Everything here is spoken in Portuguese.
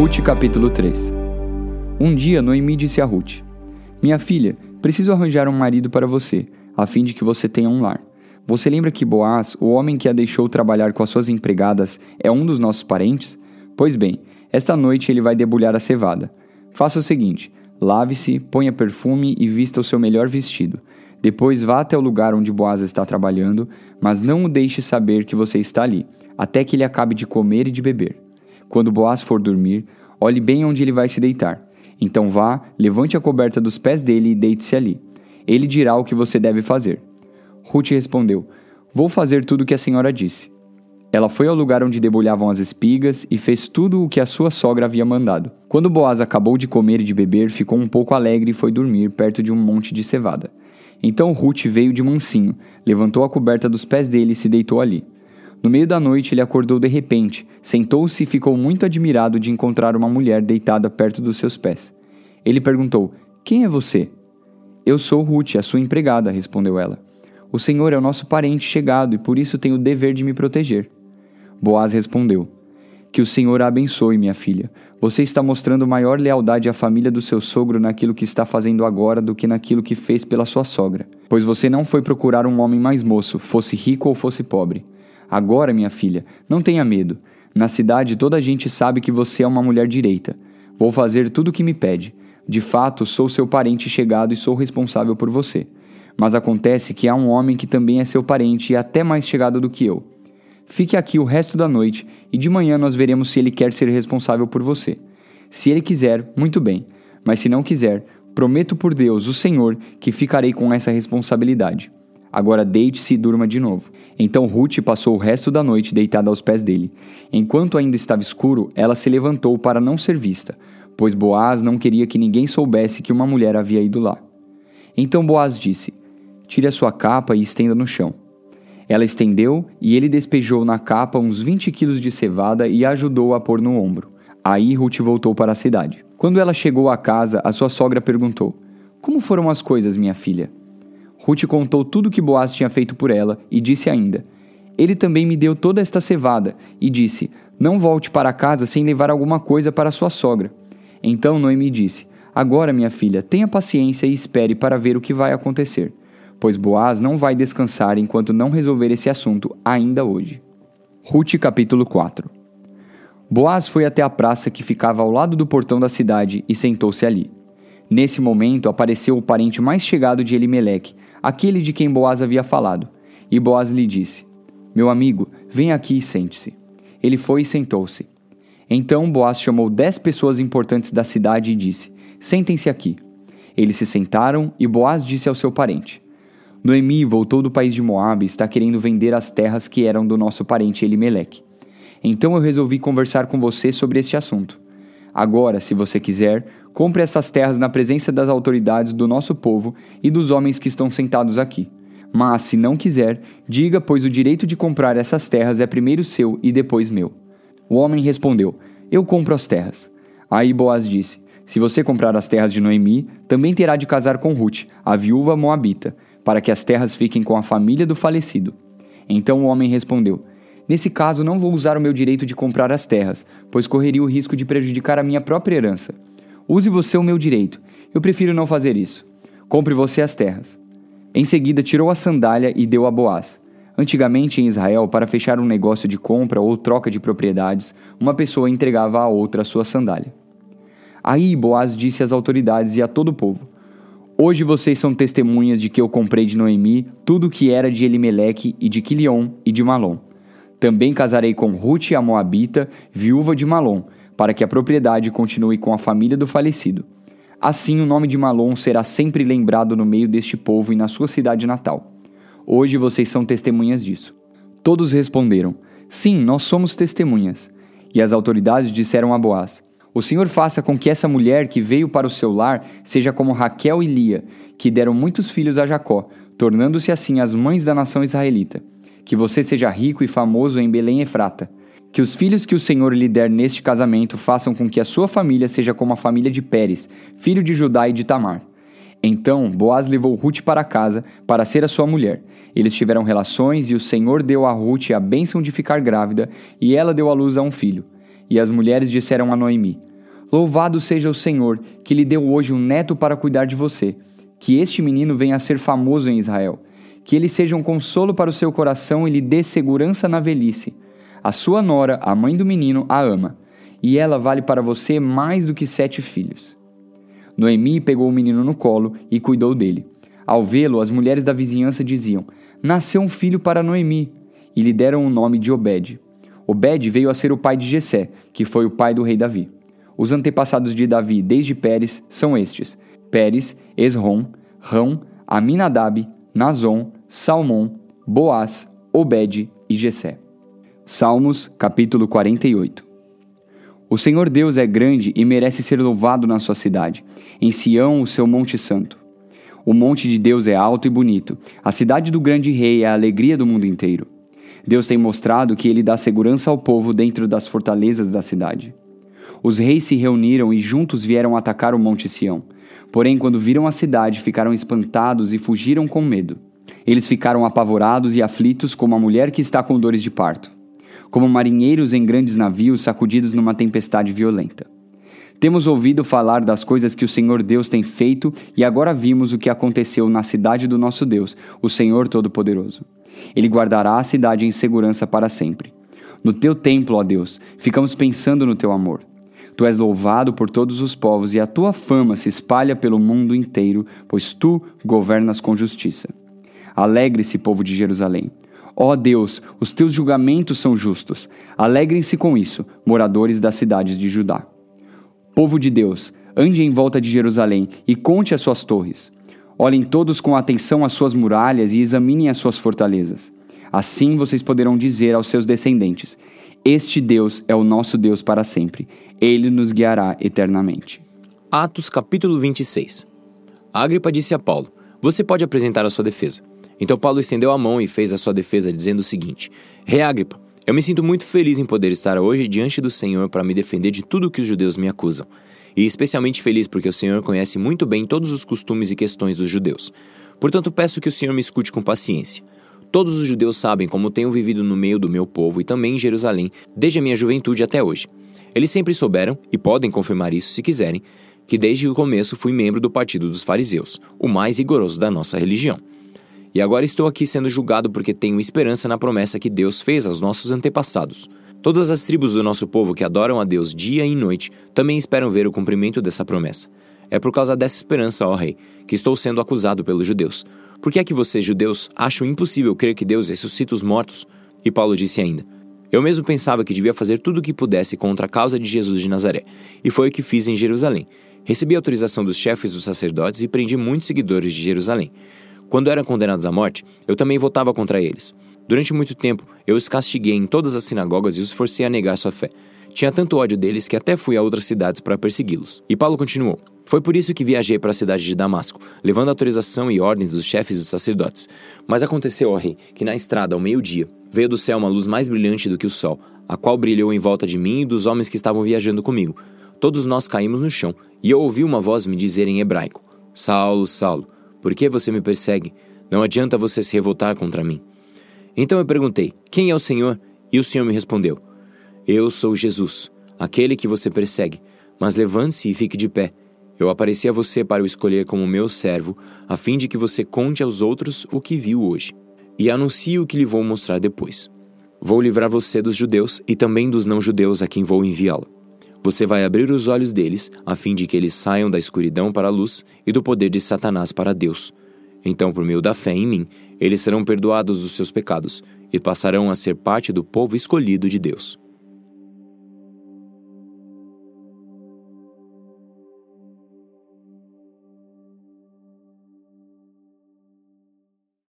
Ruth capítulo 3 Um dia Noemi disse a Ruth: Minha filha, preciso arranjar um marido para você, a fim de que você tenha um lar. Você lembra que Boaz, o homem que a deixou trabalhar com as suas empregadas, é um dos nossos parentes? Pois bem, esta noite ele vai debulhar a cevada. Faça o seguinte: lave-se, ponha perfume e vista o seu melhor vestido. Depois vá até o lugar onde Boaz está trabalhando, mas não o deixe saber que você está ali, até que ele acabe de comer e de beber. Quando Boaz for dormir, olhe bem onde ele vai se deitar. Então vá, levante a coberta dos pés dele e deite-se ali. Ele dirá o que você deve fazer. Ruth respondeu: Vou fazer tudo o que a senhora disse. Ela foi ao lugar onde debulhavam as espigas e fez tudo o que a sua sogra havia mandado. Quando Boaz acabou de comer e de beber, ficou um pouco alegre e foi dormir perto de um monte de cevada. Então Ruth veio de mansinho, levantou a coberta dos pés dele e se deitou ali. No meio da noite ele acordou de repente, sentou-se e ficou muito admirado de encontrar uma mulher deitada perto dos seus pés. Ele perguntou: Quem é você? Eu sou Ruth, a sua empregada, respondeu ela. O Senhor é o nosso parente chegado e por isso tenho o dever de me proteger. Boaz respondeu: Que o Senhor a abençoe, minha filha. Você está mostrando maior lealdade à família do seu sogro naquilo que está fazendo agora do que naquilo que fez pela sua sogra. Pois você não foi procurar um homem mais moço, fosse rico ou fosse pobre. Agora, minha filha, não tenha medo. Na cidade toda a gente sabe que você é uma mulher direita. Vou fazer tudo o que me pede. De fato, sou seu parente chegado e sou responsável por você. Mas acontece que há um homem que também é seu parente e até mais chegado do que eu. Fique aqui o resto da noite e de manhã nós veremos se ele quer ser responsável por você. Se ele quiser, muito bem, mas se não quiser, prometo por Deus, o Senhor, que ficarei com essa responsabilidade. Agora deite-se e durma de novo. Então Ruth passou o resto da noite deitada aos pés dele. Enquanto ainda estava escuro, ela se levantou para não ser vista, pois Boaz não queria que ninguém soubesse que uma mulher havia ido lá. Então Boaz disse: Tire a sua capa e estenda no chão. Ela estendeu e ele despejou na capa uns 20 quilos de cevada e ajudou a pôr no ombro. Aí Ruth voltou para a cidade. Quando ela chegou à casa, a sua sogra perguntou: Como foram as coisas, minha filha? Ruth contou tudo o que Boaz tinha feito por ela e disse ainda: Ele também me deu toda esta cevada e disse: Não volte para casa sem levar alguma coisa para sua sogra. Então Noemi disse: Agora, minha filha, tenha paciência e espere para ver o que vai acontecer, pois Boaz não vai descansar enquanto não resolver esse assunto ainda hoje. Ruth capítulo 4 Boaz foi até a praça que ficava ao lado do portão da cidade e sentou-se ali. Nesse momento apareceu o parente mais chegado de Elimeleque, aquele de quem Boaz havia falado. E Boaz lhe disse: Meu amigo, vem aqui e sente-se. Ele foi e sentou-se. Então Boaz chamou dez pessoas importantes da cidade e disse: Sentem-se aqui. Eles se sentaram e Boaz disse ao seu parente: Noemi voltou do país de Moabe e está querendo vender as terras que eram do nosso parente Elimeleque. Então eu resolvi conversar com você sobre este assunto. Agora, se você quiser, compre essas terras na presença das autoridades do nosso povo e dos homens que estão sentados aqui. Mas, se não quiser, diga, pois o direito de comprar essas terras é primeiro seu e depois meu. O homem respondeu: Eu compro as terras. Aí Boaz disse: Se você comprar as terras de Noemi, também terá de casar com Ruth, a viúva moabita, para que as terras fiquem com a família do falecido. Então o homem respondeu: Nesse caso, não vou usar o meu direito de comprar as terras, pois correria o risco de prejudicar a minha própria herança. Use você o meu direito. Eu prefiro não fazer isso. Compre você as terras. Em seguida, tirou a sandália e deu a Boaz. Antigamente em Israel, para fechar um negócio de compra ou troca de propriedades, uma pessoa entregava a outra a sua sandália. Aí Boaz disse às autoridades e a todo o povo: Hoje vocês são testemunhas de que eu comprei de Noemi tudo o que era de Elimeleque e de Quilion e de Malom. Também casarei com Ruth a Moabita, viúva de Malom, para que a propriedade continue com a família do falecido. Assim o nome de Malom será sempre lembrado no meio deste povo e na sua cidade natal. Hoje vocês são testemunhas disso. Todos responderam: Sim, nós somos testemunhas. E as autoridades disseram a Boaz: O Senhor faça com que essa mulher que veio para o seu lar seja como Raquel e Lia, que deram muitos filhos a Jacó, tornando-se assim as mães da nação israelita que você seja rico e famoso em Belém Efrata. Que os filhos que o Senhor lhe der neste casamento façam com que a sua família seja como a família de Pérez, filho de Judá e de Tamar. Então Boaz levou Ruth para casa para ser a sua mulher. Eles tiveram relações e o Senhor deu a Ruth a bênção de ficar grávida e ela deu à luz a um filho. E as mulheres disseram a Noemi: Louvado seja o Senhor, que lhe deu hoje um neto para cuidar de você. Que este menino venha a ser famoso em Israel. Que ele seja um consolo para o seu coração e lhe dê segurança na velhice. A sua nora, a mãe do menino, a ama, e ela vale para você mais do que sete filhos. Noemi pegou o menino no colo e cuidou dele. Ao vê-lo, as mulheres da vizinhança diziam: Nasceu um filho para Noemi, e lhe deram o nome de Obed. Obed veio a ser o pai de Jessé, que foi o pai do rei Davi. Os antepassados de Davi desde Pérez são estes: Pérez, Esrom, Rão, Aminadab, Nazon, Salmão, Boaz, Obed e Jessé. Salmos, capítulo 48. O Senhor Deus é grande e merece ser louvado na sua cidade, em Sião, o seu monte santo. O monte de Deus é alto e bonito, a cidade do grande rei é a alegria do mundo inteiro. Deus tem mostrado que ele dá segurança ao povo dentro das fortalezas da cidade. Os reis se reuniram e juntos vieram atacar o Monte Sião. Porém, quando viram a cidade, ficaram espantados e fugiram com medo. Eles ficaram apavorados e aflitos como a mulher que está com dores de parto, como marinheiros em grandes navios sacudidos numa tempestade violenta. Temos ouvido falar das coisas que o Senhor Deus tem feito e agora vimos o que aconteceu na cidade do nosso Deus, o Senhor Todo-Poderoso. Ele guardará a cidade em segurança para sempre. No teu templo, ó Deus, ficamos pensando no teu amor. Tu és louvado por todos os povos e a tua fama se espalha pelo mundo inteiro, pois tu governas com justiça. Alegre-se, povo de Jerusalém. Ó Deus, os teus julgamentos são justos. Alegrem-se com isso, moradores das cidades de Judá. Povo de Deus, ande em volta de Jerusalém e conte as suas torres. Olhem todos com atenção as suas muralhas e examinem as suas fortalezas. Assim vocês poderão dizer aos seus descendentes: este Deus é o nosso Deus para sempre. Ele nos guiará eternamente. Atos capítulo 26 Agripa disse a Paulo: Você pode apresentar a sua defesa. Então Paulo estendeu a mão e fez a sua defesa, dizendo o seguinte: Rei Agripa, eu me sinto muito feliz em poder estar hoje diante do Senhor para me defender de tudo que os judeus me acusam. E especialmente feliz porque o Senhor conhece muito bem todos os costumes e questões dos judeus. Portanto, peço que o Senhor me escute com paciência. Todos os judeus sabem como tenho vivido no meio do meu povo e também em Jerusalém, desde a minha juventude até hoje. Eles sempre souberam, e podem confirmar isso se quiserem, que desde o começo fui membro do partido dos fariseus, o mais rigoroso da nossa religião. E agora estou aqui sendo julgado porque tenho esperança na promessa que Deus fez aos nossos antepassados. Todas as tribos do nosso povo que adoram a Deus dia e noite também esperam ver o cumprimento dessa promessa. É por causa dessa esperança, ó Rei, que estou sendo acusado pelos judeus, por que é que vocês, judeus, acham impossível crer que Deus ressuscita os mortos? E Paulo disse ainda: Eu mesmo pensava que devia fazer tudo o que pudesse contra a causa de Jesus de Nazaré, e foi o que fiz em Jerusalém. Recebi autorização dos chefes dos sacerdotes e prendi muitos seguidores de Jerusalém. Quando eram condenados à morte, eu também votava contra eles. Durante muito tempo, eu os castiguei em todas as sinagogas e os forcei a negar sua fé. Tinha tanto ódio deles que até fui a outras cidades para persegui-los. E Paulo continuou: foi por isso que viajei para a cidade de Damasco, levando autorização e ordens dos chefes dos sacerdotes. Mas aconteceu, ó rei, que na estrada, ao meio-dia, veio do céu uma luz mais brilhante do que o sol, a qual brilhou em volta de mim e dos homens que estavam viajando comigo. Todos nós caímos no chão, e eu ouvi uma voz me dizer em hebraico: Saulo, Saulo, por que você me persegue? Não adianta você se revoltar contra mim. Então eu perguntei: Quem é o Senhor? E o Senhor me respondeu: Eu sou Jesus, aquele que você persegue. Mas levante-se e fique de pé eu apareci a você para o escolher como meu servo, a fim de que você conte aos outros o que viu hoje, e anuncie o que lhe vou mostrar depois. Vou livrar você dos judeus e também dos não-judeus a quem vou enviá-lo. Você vai abrir os olhos deles, a fim de que eles saiam da escuridão para a luz e do poder de Satanás para Deus. Então, por meio da fé em mim, eles serão perdoados dos seus pecados e passarão a ser parte do povo escolhido de Deus.